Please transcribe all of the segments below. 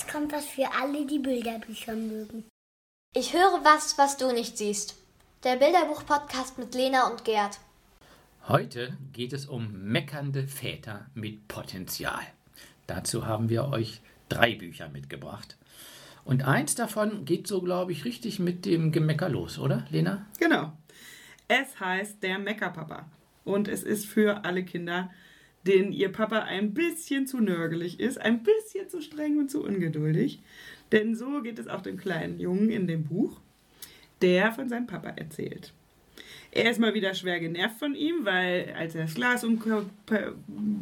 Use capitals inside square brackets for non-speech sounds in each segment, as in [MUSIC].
jetzt kommt was für alle, die Bilderbücher mögen. Ich höre was, was du nicht siehst. Der Bilderbuch-Podcast mit Lena und Gerd. Heute geht es um meckernde Väter mit Potenzial. Dazu haben wir euch drei Bücher mitgebracht. Und eins davon geht so, glaube ich, richtig mit dem Gemecker los, oder, Lena? Genau. Es heißt Der Meckerpapa. Und es ist für alle Kinder, denen ihr Papa ein bisschen zu nörgelig ist, ein bisschen zu streng und zu ungeduldig. Denn so geht es auch dem kleinen Jungen in dem Buch, der von seinem Papa erzählt. Er ist mal wieder schwer genervt von ihm, weil als er das Glas umkommt,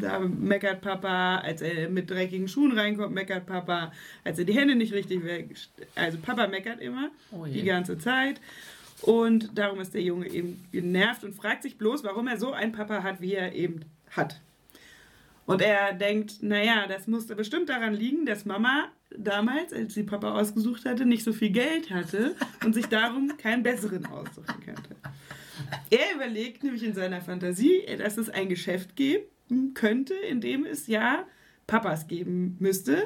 da meckert Papa, als er mit dreckigen Schuhen reinkommt, meckert Papa, als er die Hände nicht richtig weg. Also Papa meckert immer Oh die ganze Zeit. Und darum ist der Junge eben genervt und fragt sich bloß, warum er so einen Papa hat, wie er eben hat. Und er denkt, naja, das musste bestimmt daran liegen, dass Mama damals, als sie Papa ausgesucht hatte, nicht so viel Geld hatte und sich darum keinen besseren aussuchen könnte. Er überlegt nämlich in seiner Fantasie, dass es ein Geschäft geben könnte, in dem es ja Papas geben müsste.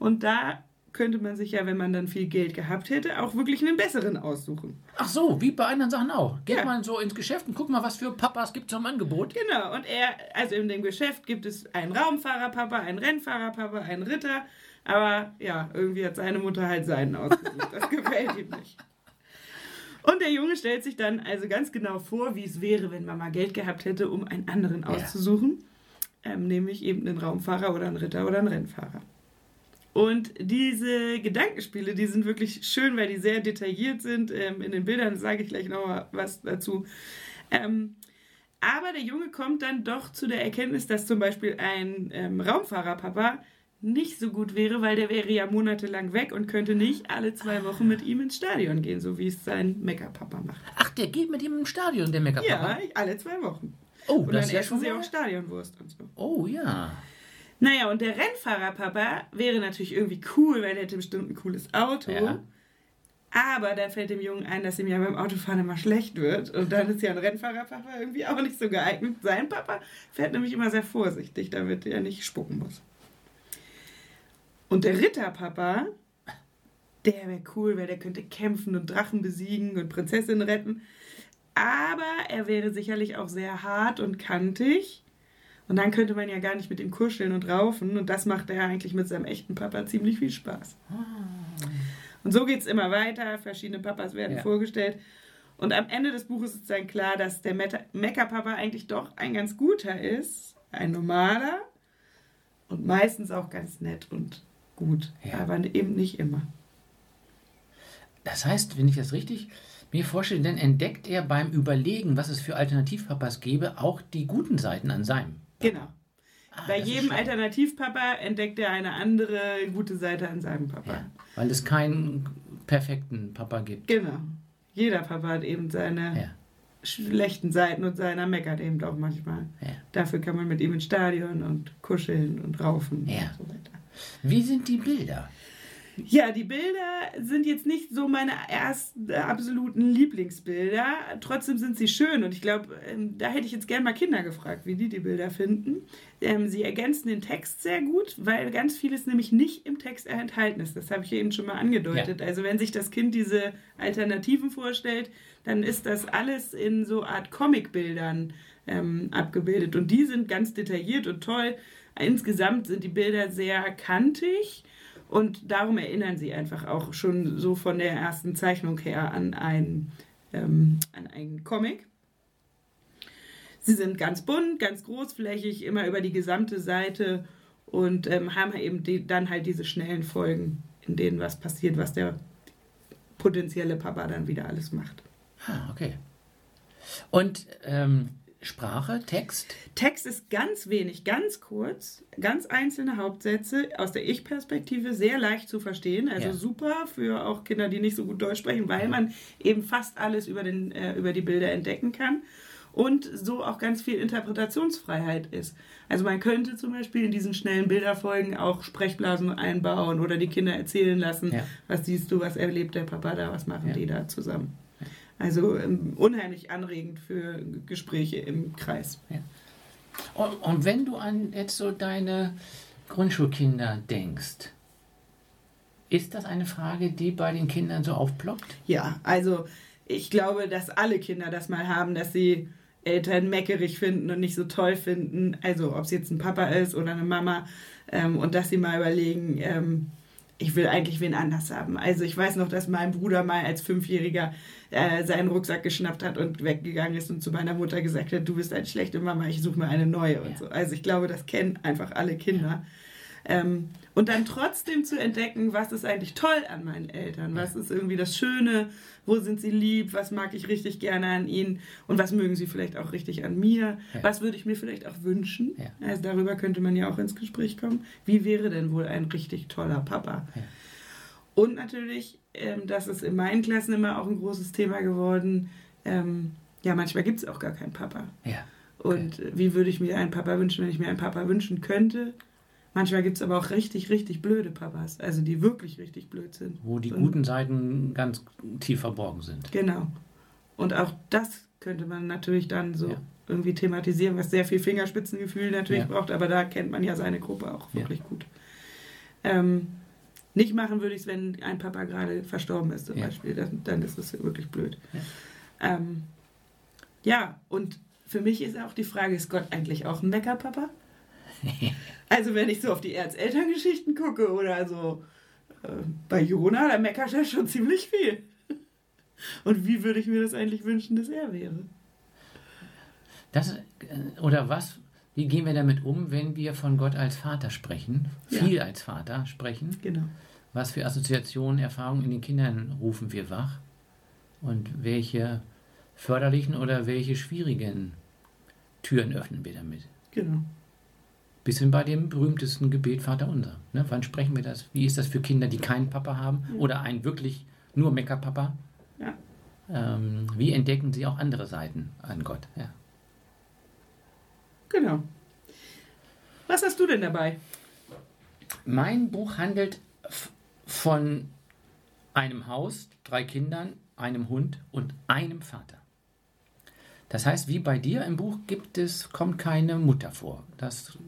Und da könnte man sich ja, wenn man dann viel Geld gehabt hätte, auch wirklich einen besseren aussuchen. Ach so, wie bei anderen Sachen auch. Geht Ja. mal so ins Geschäft und guck mal, was für Papas gibt zum Angebot. Genau, und er, also in dem Geschäft gibt es einen Raumfahrerpapa, einen Rennfahrerpapa, einen Ritter, aber ja, irgendwie hat seine Mutter halt seinen ausgesucht. Das gefällt ihm nicht. Und der Junge stellt sich dann also ganz genau vor, wie es wäre, wenn Mama Geld gehabt hätte, um einen anderen Ja. auszusuchen. Ähm, nämlich eben einen Raumfahrer oder einen Ritter oder einen Rennfahrer. Und diese Gedankenspiele, die sind wirklich schön, weil die sehr detailliert sind. Ähm, in den Bildern sage ich gleich noch was dazu. Ähm, aber der Junge kommt dann doch zu der Erkenntnis, dass zum Beispiel ein ähm, Raumfahrerpapa nicht so gut wäre, weil der wäre ja monatelang weg und könnte nicht alle zwei Wochen mit ihm ins Stadion gehen, so wie es sein Meckerpapa macht. Ach, der geht mit ihm im Stadion, der Meckerpapa. Ja, alle zwei Wochen. Oh, Und das dann ist ja essen schon sie mal- auch Stadionwurst und so. Oh ja. Naja, und der Rennfahrerpapa wäre natürlich irgendwie cool, weil er hätte bestimmt ein cooles Auto. Ja. Aber dann fällt dem Jungen ein, dass ihm ja beim Autofahren immer schlecht wird. Und dann ist ja ein Rennfahrerpapa irgendwie auch nicht so geeignet. Sein Papa fährt nämlich immer sehr vorsichtig, damit er nicht spucken muss. Und der Ritterpapa, der wäre cool, weil der könnte kämpfen und Drachen besiegen und Prinzessinnen retten. Aber er wäre sicherlich auch sehr hart und kantig. Und dann könnte man ja gar nicht mit ihm kuscheln und raufen. Und das macht er eigentlich mit seinem echten Papa ziemlich viel Spaß. Und so geht es immer weiter. Verschiedene Papas werden Ja. vorgestellt. Und am Ende des Buches ist dann klar, dass der Mecker-Papa eigentlich doch ein ganz guter ist. Ein normaler. Und meistens auch ganz nett und gut. Ja. Aber eben nicht immer. Das heißt, wenn ich das richtig mir vorstelle, dann entdeckt er beim Überlegen, was es für Alternativpapas gäbe, auch die guten Seiten an seinem. Genau. Ah, Bei jedem. Alternativpapa entdeckt er eine andere gute Seite an seinem Papa. Ja, weil es keinen perfekten Papa gibt. Genau. Jeder Papa hat eben seine Ja. schlechten Seiten und seiner meckert eben auch manchmal. Ja. Dafür kann man mit ihm ins Stadion und kuscheln und raufen Ja. und so weiter. Wie sind die Bilder? Ja, die Bilder sind jetzt nicht so meine ersten äh, absoluten Lieblingsbilder. Trotzdem sind sie schön und ich glaube, ähm, da hätte ich jetzt gerne mal Kinder gefragt, wie die die Bilder finden. Ähm, sie ergänzen den Text sehr gut, weil ganz vieles nämlich nicht im Text enthalten ist. Das habe ich ja eben schon mal angedeutet. Also wenn sich das Kind diese Alternativen vorstellt, dann ist das alles in so Art Comicbildern ähm, abgebildet und die sind ganz detailliert und toll. Insgesamt sind die Bilder sehr kantig. Und darum erinnern sie einfach auch schon so von der ersten Zeichnung her an ein, ähm, an einen Comic. Sie sind ganz bunt, ganz großflächig, immer über die gesamte Seite und ähm, haben eben die, dann halt diese schnellen Folgen, in denen was passiert, was der potenzielle Papa dann wieder alles macht. Ah, okay. Und ähm, Sprache, Text? Text ist ganz wenig, ganz kurz, ganz einzelne Hauptsätze aus der Ich-Perspektive sehr leicht zu verstehen. Also Ja. super für auch Kinder, die nicht so gut Deutsch sprechen, weil man eben fast alles über, den, äh, über die Bilder entdecken kann. Und so auch ganz viel Interpretationsfreiheit ist. Also man könnte zum Beispiel in diesen schnellen Bilderfolgen auch Sprechblasen einbauen oder die Kinder erzählen lassen, Ja. was siehst du, was erlebt der Papa da, was machen Ja. die da zusammen. Also ähm, unheimlich anregend für Gespräche im Kreis. Und, und wenn du an jetzt so deine Grundschulkinder denkst, Ist das eine Frage, die bei den Kindern so aufploppt? Ja, also ich glaube, dass alle Kinder das mal haben, dass sie Eltern meckerig finden und nicht so toll finden. Also ob es jetzt ein Papa ist oder eine Mama. Ähm, und dass sie mal überlegen, ähm, ich will eigentlich wen anders haben. Also ich weiß noch, dass mein Bruder mal als Fünfjähriger äh, seinen Rucksack geschnappt hat und weggegangen ist und zu meiner Mutter gesagt hat, du bist eine schlechte Mama, ich suche mir eine neue und Ja. so. Also ich glaube, das kennen einfach alle Kinder. Ähm, und dann trotzdem zu entdecken, was ist eigentlich toll an meinen Eltern, was ist irgendwie das Schöne, wo sind sie lieb, was mag ich richtig gerne an ihnen und was mögen sie vielleicht auch richtig an mir, Ja. was würde ich mir vielleicht auch wünschen. Ja. Also darüber könnte man ja auch ins Gespräch kommen. Wie wäre denn wohl ein richtig toller Papa? Ja. Und natürlich, ähm, das ist in meinen Klassen immer auch ein großes Thema geworden, ähm, ja, manchmal gibt es auch gar keinen Papa. Ja. Und äh, wie würde ich mir einen Papa wünschen, wenn ich mir einen Papa wünschen könnte? Manchmal gibt es aber auch richtig, richtig blöde Papas, also die wirklich richtig blöd sind. Wo die Und- guten Seiten ganz tief verborgen sind. Genau. Und auch das könnte man natürlich dann so Ja. irgendwie thematisieren, was sehr viel Fingerspitzengefühl natürlich Ja. braucht, aber da kennt man ja seine Gruppe auch Ja. wirklich gut. Ähm, nicht machen würde ich es, wenn ein Papa gerade verstorben ist zum Ja. Beispiel, dann, dann ist es wirklich blöd. Ja. Ähm, ja, und für mich ist auch die Frage, ist Gott eigentlich auch ein Meckerpapa? [LAUGHS] also wenn ich so auf die Erzelterngeschichten gucke oder so äh, bei Jona, da meckert er schon ziemlich viel. [LAUGHS] Und wie würde ich mir das eigentlich wünschen, dass er wäre? Das, äh, oder was, wie gehen wir damit um, wenn wir von Gott als Vater sprechen, Ja. viel als Vater sprechen? Genau. Was für Assoziationen, Erfahrungen in den Kindern rufen wir wach? Und welche förderlichen oder welche schwierigen Türen öffnen wir damit? Genau. Bis hin bei dem berühmtesten Gebet Vater unser. Ne? Wann sprechen wir das? Wie ist das für Kinder, die keinen Papa haben oder einen wirklich nur Meckerpapa? Ja. Ähm, wie entdecken sie auch andere Seiten an Gott? Ja. Genau. Was hast du denn dabei? Mein Buch handelt von einem Haus, drei Kindern, einem Hund und einem Vater. Das heißt, wie bei dir im Buch gibt es, kommt keine Mutter vor. Das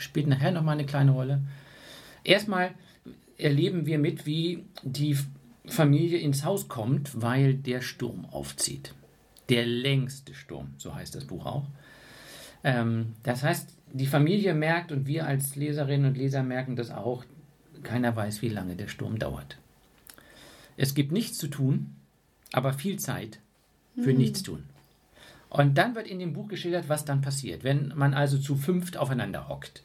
spielt nachher nochmal eine kleine Rolle. Erstmal erleben wir mit, wie die Familie ins Haus kommt, weil der Sturm aufzieht. Der längste Sturm, so heißt das Buch auch. Ähm, das heißt, die Familie merkt und wir als Leserinnen und Leser merken das auch, keiner weiß, wie lange der Sturm dauert. Es gibt nichts zu tun, aber viel Zeit für nichts tun. Und dann wird in dem Buch geschildert, was dann passiert, wenn man also zu fünft aufeinander hockt.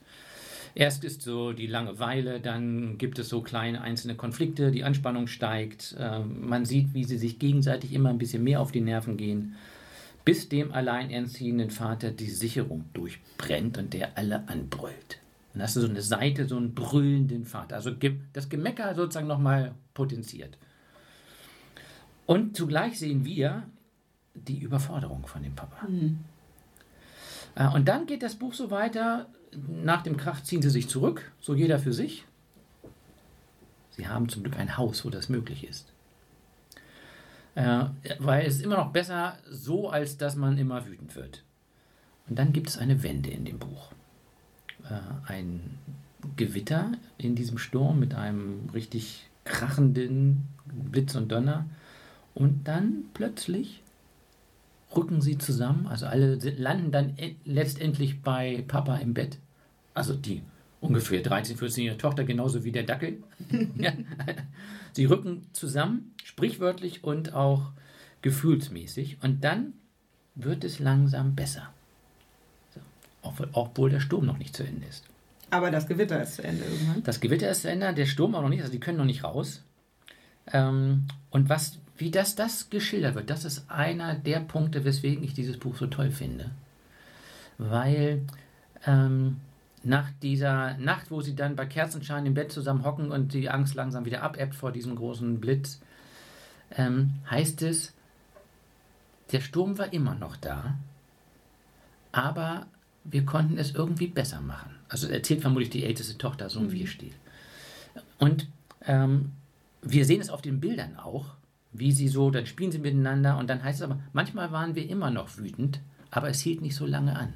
Erst ist so die Langeweile, dann gibt es so kleine einzelne Konflikte, die Anspannung steigt, ähm, man sieht, wie sie sich gegenseitig immer ein bisschen mehr auf die Nerven gehen, bis dem alleinerziehenden Vater die Sicherung durchbrennt und der alle anbrüllt. Dann hast du so eine Seite, so einen brüllenden Vater, also das Gemecker sozusagen nochmal potenziert. Und zugleich sehen wir die Überforderung von dem Papa. Äh, Und dann geht das Buch so weiter. Nach dem Krach ziehen sie sich zurück, so jeder für sich. Sie haben zum Glück ein Haus, wo das möglich ist. Äh, weil es ist immer noch besser so, als dass man immer wütend wird. Und dann gibt es eine Wende in dem Buch. Äh, ein Gewitter in diesem Sturm mit einem richtig krachenden Blitz und Donner. Und dann plötzlich rücken sie zusammen, also alle landen dann e- letztendlich bei Papa im Bett. Also die ungefähr 13, 14-jährige Tochter, genauso wie der Dackel. [LAUGHS] ja. Sie rücken zusammen, sprichwörtlich und auch gefühlsmäßig. Und dann wird es langsam besser. So. Auch, obwohl der Sturm noch nicht zu Ende ist. Aber das Gewitter ist zu Ende irgendwann. Das Gewitter ist zu Ende, der Sturm auch noch nicht, also die können noch nicht raus. Ähm, und was, wie das, das geschildert wird, das ist einer der Punkte, weswegen ich dieses Buch so toll finde. Weil ähm, nach dieser Nacht, wo sie dann bei Kerzenschein im Bett zusammen hocken und die Angst langsam wieder abebbt vor diesem großen Blitz, ähm, heißt es, der Sturm war immer noch da, aber wir konnten es irgendwie besser machen. Also erzählt vermutlich die älteste Tochter, so wie es steht. Und ähm, wir sehen es auf den Bildern auch, wie sie so, dann spielen sie miteinander und dann heißt es aber, manchmal waren wir immer noch wütend, aber es hielt nicht so lange an.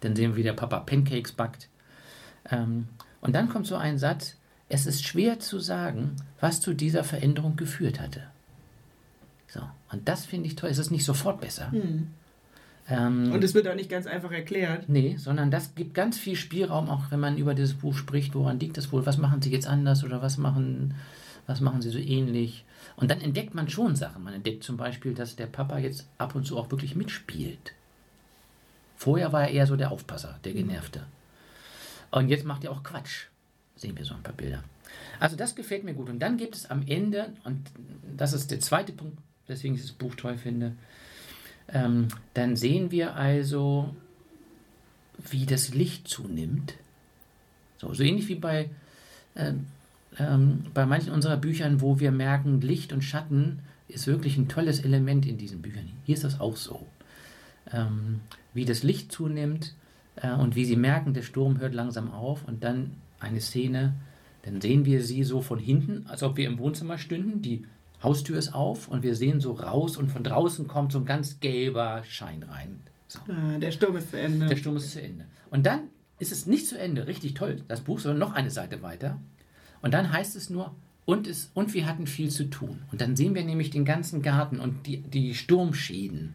Dann sehen wir, wie der Papa Pancakes backt. Ähm, und dann kommt so ein Satz, es ist schwer zu sagen, was zu dieser Veränderung geführt hatte. So, und das finde ich toll. Es ist nicht sofort besser. Ähm, Und es wird auch nicht ganz einfach erklärt. Nee, sondern das gibt ganz viel Spielraum, auch wenn man über dieses Buch spricht, woran liegt das wohl, was machen sie jetzt anders oder was machen, was machen sie so ähnlich. Und dann entdeckt man schon Sachen. Man entdeckt zum Beispiel, dass der Papa jetzt ab und zu auch wirklich mitspielt. Vorher war er eher so der Aufpasser, der Genervte. Und jetzt macht er auch Quatsch. Sehen wir so ein paar Bilder. Also das gefällt mir gut. Und dann gibt es am Ende, und das ist der zweite Punkt, weswegen ich das Buch toll finde, ähm, dann sehen wir also, wie das Licht zunimmt. So, so ähnlich wie bei, ähm, ähm, bei manchen unserer Büchern, wo wir merken, Licht und Schatten ist wirklich ein tolles Element in diesen Büchern. Hier ist das auch so. Ähm, wie das Licht zunimmt äh, und wie sie merken, der Sturm hört langsam auf und dann eine Szene, dann sehen wir sie so von hinten, als ob wir im Wohnzimmer stünden. Die Haustür ist auf und wir sehen so raus und von draußen kommt so ein ganz gelber Schein rein. So. Ah, der Sturm ist zu Ende. Der Sturm ist zu Ende. Und dann ist es nicht zu Ende, richtig toll, das Buch, sondern noch eine Seite weiter. Und dann heißt es nur, und, es, und wir hatten viel zu tun. Und dann sehen wir nämlich den ganzen Garten und die, die Sturmschäden.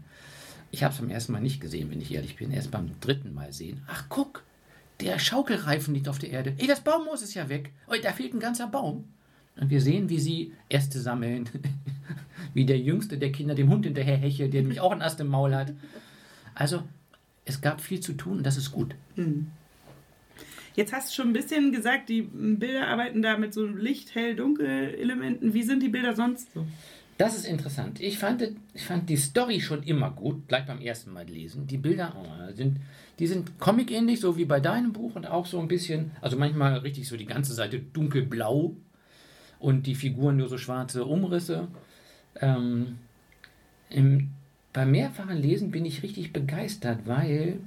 Ich habe es beim ersten Mal nicht gesehen, wenn ich ehrlich bin. Erst beim dritten Mal sehen. Ach, guck, der Schaukelreifen liegt auf der Erde. Ey, das Baummoos ist ja weg. Oh, da fehlt ein ganzer Baum. Und wir sehen, wie sie Äste sammeln. [LAUGHS] wie der jüngste der Kinder dem Hund hinterher hechelt, der nämlich auch einen Ast im Maul hat. Also, es gab viel zu tun und das ist gut. Jetzt hast du schon ein bisschen gesagt, die Bilder arbeiten da mit so Licht, Hell, Dunkel-Elementen. Wie sind die Bilder sonst so? Das ist interessant. Ich fand, ich fand die Story schon immer gut, gleich beim ersten Mal lesen. Die Bilder oh, sind, die sind comic-ähnlich, so wie bei deinem Buch und auch so ein bisschen, also manchmal richtig so die ganze Seite dunkelblau und die Figuren nur so schwarze Umrisse. Ähm, im, beim mehrfachen Lesen bin ich richtig begeistert, weil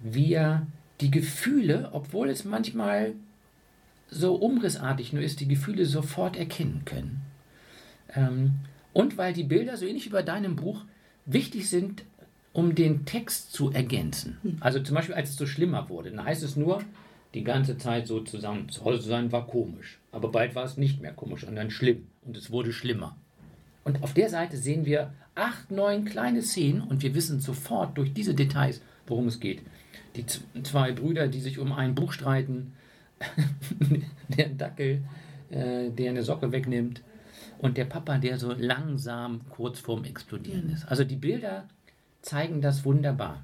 wir die Gefühle, obwohl es manchmal so umrissartig nur ist, die Gefühle sofort erkennen können. Ähm, und weil die Bilder, so ähnlich wie bei deinem Buch, wichtig sind, um den Text zu ergänzen. Also zum Beispiel, als es so schlimmer wurde, dann heißt es nur, die ganze Zeit so zusammen zu Hause zu sein war komisch. Aber bald war es nicht mehr komisch dann schlimm. Und es wurde schlimmer. Und auf der Seite sehen wir acht, neun kleine Szenen und wir wissen sofort durch diese Details, worum es geht. Die zwei Brüder, die sich um ein Buch streiten, [LAUGHS] der Dackel, äh, der eine Socke wegnimmt und der Papa, der so langsam kurz vorm Explodieren ist. Also die Bilder zeigen das wunderbar.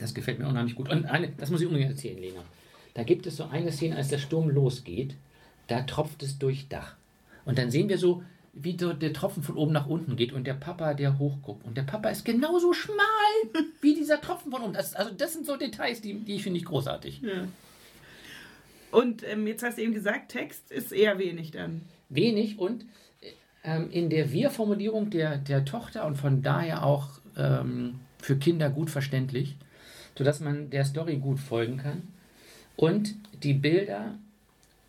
Das gefällt mir unheimlich gut. Und eine, das muss ich unbedingt erzählen, Lena. Da gibt es so eine Szene, als der Sturm losgeht, da tropft es durch Dach. Und dann sehen wir so, wie so der Tropfen von oben nach unten geht und der Papa, der hochguckt. Und der Papa ist genauso schmal [LAUGHS] wie dieser Tropfen von oben. Das, also das sind so Details, die, die finde ich großartig. Ja. Und ähm, jetzt hast du eben gesagt, Text ist eher wenig dann. wenig und ähm, in der Wir-Formulierung der, der Tochter und von daher auch ähm, für Kinder gut verständlich, sodass man der Story gut folgen kann und die Bilder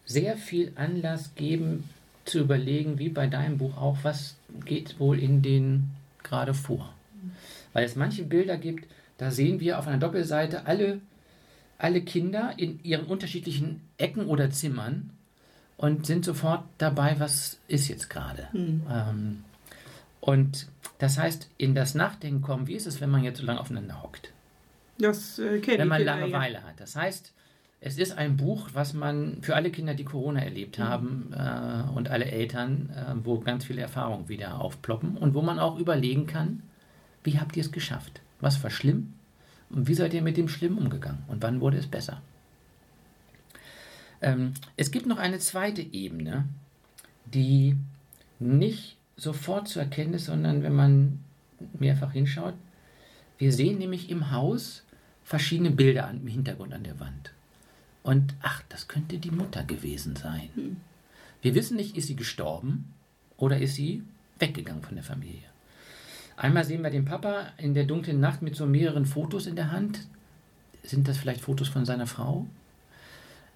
sehr viel Anlass geben zu überlegen, wie bei deinem Buch auch, was geht wohl in den gerade vor. Weil es manche Bilder gibt, da sehen wir auf einer Doppelseite alle, alle Kinder in ihren unterschiedlichen Ecken oder Zimmern und sind sofort dabei, was ist jetzt gerade. Ähm, und das heißt, in das Nachdenken kommen, wie ist es, wenn man jetzt so lange aufeinander hockt? Das äh, kennen wenn man Kinder, Langeweile hat. Das heißt, es ist ein Buch, was man für alle Kinder, die Corona erlebt Mhm. haben äh, und alle Eltern, äh, wo ganz viele Erfahrungen wieder aufploppen und wo man auch überlegen kann, wie habt ihr es geschafft? Was war schlimm? Und wie seid ihr mit dem Schlimm umgegangen? Und wann wurde es besser? Ähm, es gibt noch eine zweite Ebene, die nicht sofort zu erkennen ist, sondern wenn man mehrfach hinschaut. Wir sehen nämlich im Haus verschiedene Bilder im Hintergrund an der Wand. Und ach, das könnte die Mutter gewesen sein. Wir wissen nicht, ist sie gestorben oder ist sie weggegangen von der Familie. Einmal sehen wir den Papa in der dunklen Nacht mit so mehreren Fotos in der Hand. Sind das vielleicht Fotos von seiner Frau?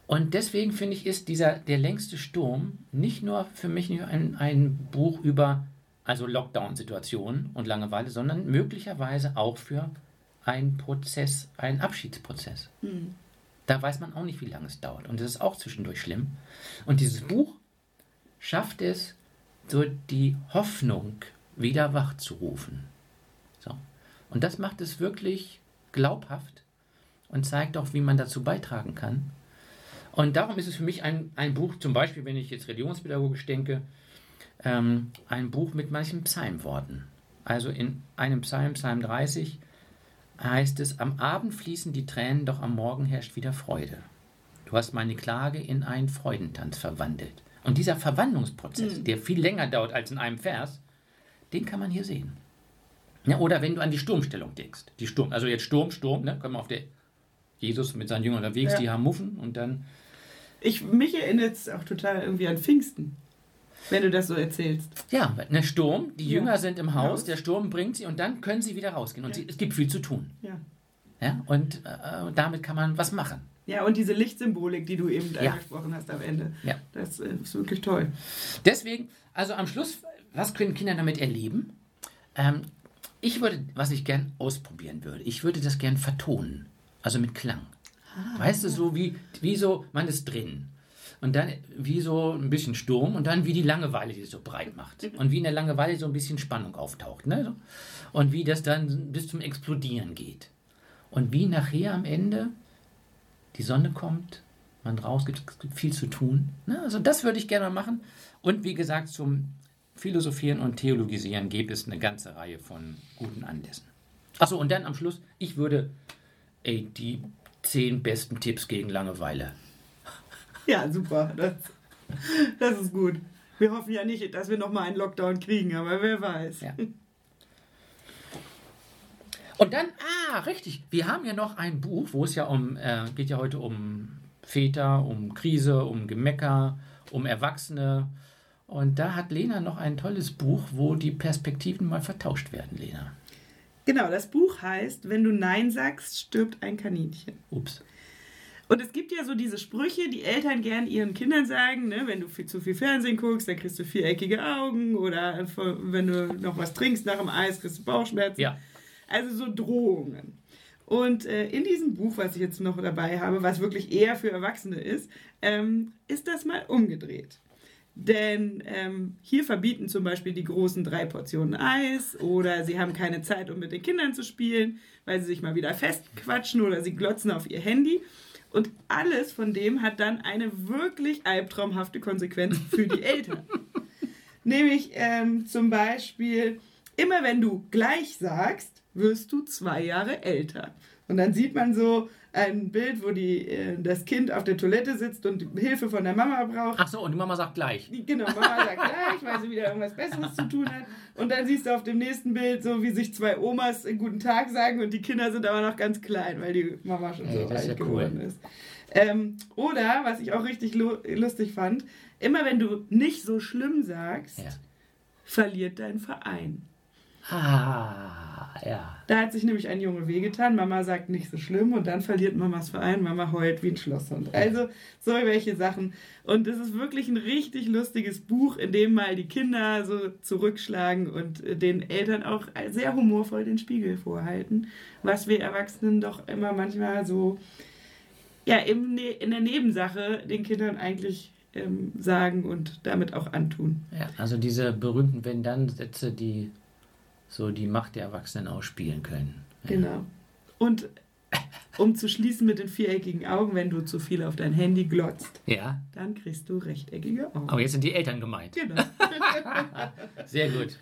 Und deswegen finde ich, ist dieser Der längste Sturm nicht nur für mich nur ein, ein Buch über also Lockdown-Situationen und Langeweile, sondern möglicherweise auch für einen Prozess, einen Abschiedsprozess. Da weiß man auch nicht, wie lange es dauert. Und das ist auch zwischendurch schlimm. Und dieses Buch schafft es, so die Hoffnung wieder wachzurufen. So. Und das macht es wirklich glaubhaft und zeigt auch, wie man dazu beitragen kann. Und darum ist es für mich ein, ein Buch, zum Beispiel, wenn ich jetzt religionspädagogisch denke, ähm, ein Buch mit manchen Psalmworten. Also in einem Psalm, Psalm 30, heißt es, am Abend fließen die Tränen, doch am Morgen herrscht wieder Freude. Du hast meine Klage in einen Freudentanz verwandelt. Und dieser Verwandlungsprozess, der viel länger dauert als in einem Vers, den kann man hier sehen. Ja, oder wenn du an die Sturmstellung denkst. Die Sturm, also jetzt Sturm, Sturm, ne? Kommen wir auf der Jesus mit seinen Jüngern unterwegs, Ja. die haben Muffen und dann. Ich, mich erinnert es auch total irgendwie an Pfingsten, wenn du das so erzählst. Ja, ne Sturm, die Ja. Jünger sind im Haus, Haus. der Sturm bringt sie und dann können sie wieder rausgehen. Und Ja. sie, es gibt viel zu tun. Ja. Ja? Und äh, damit kann man was machen. Ja, und diese Lichtsymbolik, die du eben Ja. angesprochen hast am Ende, Ja. das äh, ist wirklich toll. Deswegen, also am Schluss, was können Kinder damit erleben? Ähm, ich würde, was ich gern ausprobieren würde, ich würde das gern vertonen. Also mit Klang. Weißt du, so wie, wie so, man ist drin. Und dann wie so ein bisschen Sturm und dann wie die Langeweile, die es so breit macht. Und wie in der Langeweile so ein bisschen Spannung auftaucht. Ne? Und wie das dann bis zum Explodieren geht. Und wie nachher am Ende die Sonne kommt, man rausgeht, es gibt viel zu tun. Ne? Also das würde ich gerne machen. Und wie gesagt, zum Philosophieren und Theologisieren gibt es eine ganze Reihe von guten Anlässen. Achso, und dann am Schluss, ich würde ey, die zehn besten Tipps gegen Langeweile. Ja, super. Das, das ist gut. Wir hoffen ja nicht, dass wir nochmal einen Lockdown kriegen, aber wer weiß. Ja. Und dann, ah, richtig, wir haben ja noch ein Buch, wo es ja um, äh, geht ja heute um Väter, um Krise, um Gemecker, um Erwachsene. Und da hat Lena noch ein tolles Buch, wo die Perspektiven mal vertauscht werden, Lena. Genau, das Buch heißt, wenn du Nein sagst, stirbt ein Kaninchen. Ups. Und es gibt ja so diese Sprüche, die Eltern gern ihren Kindern sagen, ne? wenn du viel, zu viel Fernsehen guckst, dann kriegst du viereckige Augen oder wenn du noch was trinkst nach dem Eis, kriegst du Bauchschmerzen. Ja. Also so Drohungen. Und äh, in diesem Buch, was ich jetzt noch dabei habe, was wirklich eher für Erwachsene ist, ähm, ist das mal umgedreht. Denn ähm, hier verbieten zum Beispiel die großen drei Portionen Eis oder sie haben keine Zeit, um mit den Kindern zu spielen, weil sie sich mal wieder festquatschen oder sie glotzen auf ihr Handy. Und alles von dem hat dann eine wirklich albtraumhafte Konsequenz für die Eltern. [LAUGHS] Nämlich ähm, zum Beispiel, immer wenn du gleich sagst, wirst du zwei Jahre älter. Und dann sieht man so ein Bild, wo die, äh, das Kind auf der Toilette sitzt und Hilfe von der Mama braucht. Ach so, und die Mama sagt gleich. Die- Genau, Mama sagt gleich, weil sie wieder irgendwas Besseres zu tun hat. Und dann siehst du auf dem nächsten Bild so, wie sich zwei Omas einen guten Tag sagen und die Kinder sind aber noch ganz klein, weil die Mama schon so alt ja cool. geworden ist. Ähm, oder, was ich auch richtig lu lustig fand, immer wenn du nicht so schlimm sagst, Ja. verliert dein Verein. Ah, ja. Da hat sich nämlich ein Junge wehgetan. Mama sagt nicht so schlimm und dann verliert Mamas Verein. Mama heult wie ein Schlosshund. Also so welche Sachen. Und es ist wirklich ein richtig lustiges Buch, in dem mal die Kinder so zurückschlagen und äh, den Eltern auch sehr humorvoll den Spiegel vorhalten, was wir Erwachsenen doch immer manchmal so ja Ne- in der Nebensache den Kindern eigentlich ähm, sagen und damit auch antun. ja. Also diese berühmten Wenn-Dann-Sätze, die so die Macht der Erwachsenen ausspielen können. Ja. Genau. Und um zu schließen mit den viereckigen Augen, wenn du zu viel auf dein Handy glotzt, Ja, dann kriegst du rechteckige Augen. aber jetzt sind die Eltern gemeint. Genau. [LAUGHS] Sehr gut.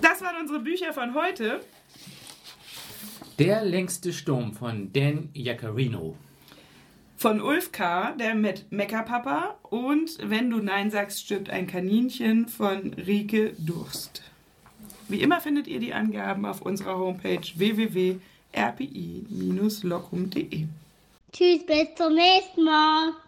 Das waren unsere Bücher von heute. Der längste Sturm von Dan Jaccarino. Von Ulf K., der Me Meckerpapa. Und Wenn du Nein sagst, stirbt ein Kaninchen von Rike Durst. Wie immer findet ihr die Angaben auf unserer Homepage www.rpi-locum.de. Tschüss, bis zum nächsten Mal.